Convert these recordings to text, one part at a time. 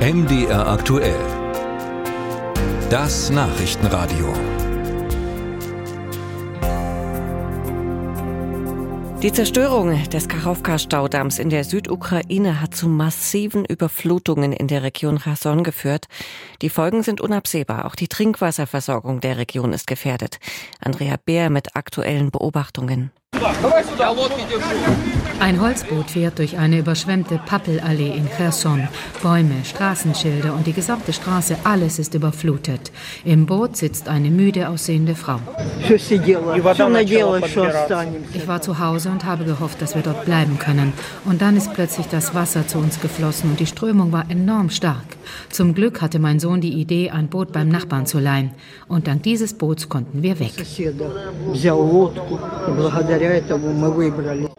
MDR aktuell. Das Nachrichtenradio. Die Zerstörung des Kachowka-Staudamms in der Südukraine hat zu massiven Überflutungen in der Region Cherson geführt. Die Folgen sind unabsehbar. Auch die Trinkwasserversorgung der Region ist gefährdet. Andrea Beer mit aktuellen Beobachtungen. Ein Holzboot fährt durch eine überschwemmte Pappelallee in Cherson. Bäume, Straßenschilder und die gesamte Straße, alles ist überflutet. Im Boot sitzt eine müde aussehende Frau. Ich war zu Hause und habe gehofft, dass wir dort bleiben können. Und dann ist plötzlich das Wasser zu uns geflossen und die Strömung war enorm stark. Zum Glück hatte mein Sohn die Idee, ein Boot beim Nachbarn zu leihen. Und dank dieses Boots konnten wir weg.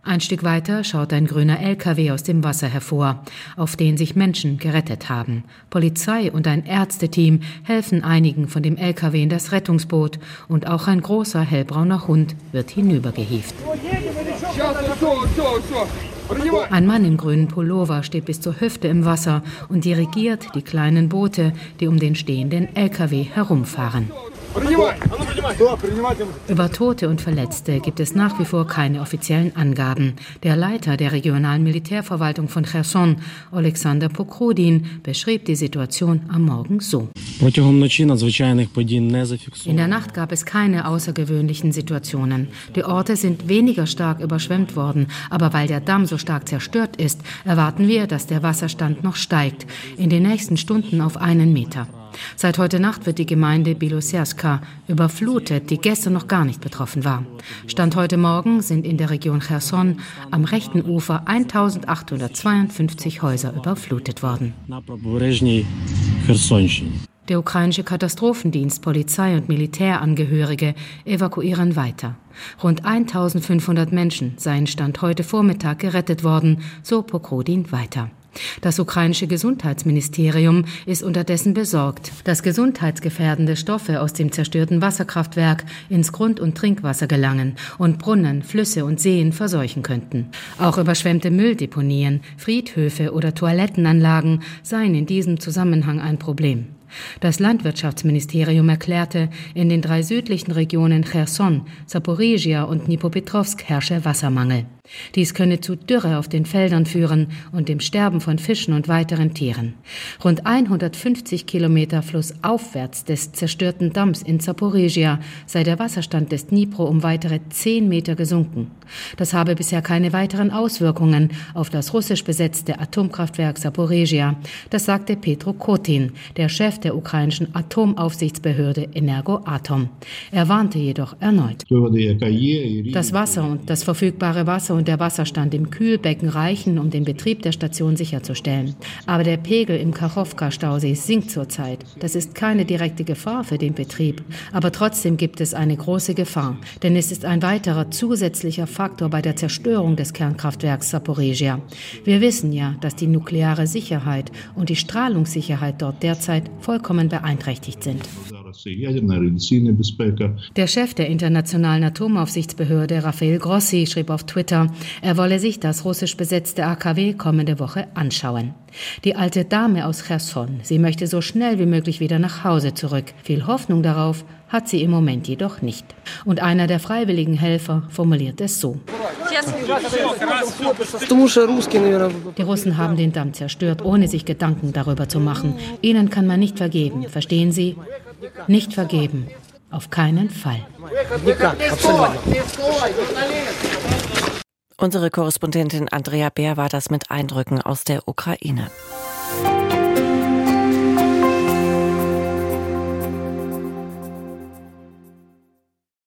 Ein Stück weiter schaut ein grüner LKW aus dem Wasser hervor, auf den sich Menschen gerettet haben. Polizei und ein Ärzteteam helfen einigen von dem LKW in das Rettungsboot und auch ein großer hellbrauner Hund wird hinübergehievt. Ein Mann im grünen Pullover steht bis zur Hüfte im Wasser und dirigiert die kleinen Boote, die um den stehenden LKW herumfahren. Über Tote und Verletzte gibt es nach wie vor keine offiziellen Angaben. Der Leiter der regionalen Militärverwaltung von Cherson, Alexander Pokrudin, beschrieb die Situation am Morgen so. In der Nacht gab es keine außergewöhnlichen Situationen. Die Orte sind weniger stark überschwemmt worden, aber weil der Damm so stark zerstört ist, erwarten wir, dass der Wasserstand noch steigt, in den nächsten Stunden auf einen Meter. Seit heute Nacht wird die Gemeinde Biloserska überflutet, die gestern noch gar nicht betroffen war. Stand heute Morgen sind in der Region Cherson am rechten Ufer 1852 Häuser überflutet worden. Der ukrainische Katastrophendienst, Polizei und Militärangehörige evakuieren weiter. Rund 1500 Menschen seien Stand heute Vormittag gerettet worden, so Pokrodin weiter. Das ukrainische Gesundheitsministerium ist unterdessen besorgt, dass gesundheitsgefährdende Stoffe aus dem zerstörten Wasserkraftwerk ins Grund- und Trinkwasser gelangen und Brunnen, Flüsse und Seen verseuchen könnten. Auch überschwemmte Mülldeponien, Friedhöfe oder Toilettenanlagen seien in diesem Zusammenhang ein Problem. Das Landwirtschaftsministerium erklärte, in den drei südlichen Regionen Cherson, Saporizhia und Dnipropetrovsk herrsche Wassermangel. Dies könne zu Dürre auf den Feldern führen und dem Sterben von Fischen und weiteren Tieren. Rund 150 Kilometer flussaufwärts des zerstörten Damms in Zaporizhia sei der Wasserstand des Dnipro um weitere 10 Meter gesunken. Das habe bisher keine weiteren Auswirkungen auf das russisch besetzte Atomkraftwerk Zaporizhia. Das sagte Petro Kotin, der Chef der ukrainischen Atomaufsichtsbehörde Energoatom. Er warnte jedoch erneut. Das Wasser und das verfügbare Wasser und der Wasserstand im Kühlbecken reichen, um den Betrieb der Station sicherzustellen. Aber der Pegel im Kachowka-Stausee sinkt zurzeit. Das ist keine direkte Gefahr für den Betrieb. Aber trotzdem gibt es eine große Gefahr, denn es ist ein weiterer zusätzlicher Faktor bei der Zerstörung des Kernkraftwerks Saporizhia. Wir wissen ja, dass die nukleare Sicherheit und die Strahlungssicherheit dort derzeit vollkommen beeinträchtigt sind. Der Chef der Internationalen Atomaufsichtsbehörde, Rafael Grossi, schrieb auf Twitter, er wolle sich das russisch besetzte AKW kommende Woche anschauen. Die alte Dame aus Cherson, sie möchte so schnell wie möglich wieder nach Hause zurück. Viel Hoffnung darauf hat sie im Moment jedoch nicht. Und einer der freiwilligen Helfer formuliert es so. Die Russen haben den Damm zerstört, ohne sich Gedanken darüber zu machen. Ihnen kann man nicht vergeben, verstehen Sie? Nicht vergeben. Auf keinen Fall. Unsere Korrespondentin Andrea Bär war das mit Eindrücken aus der Ukraine.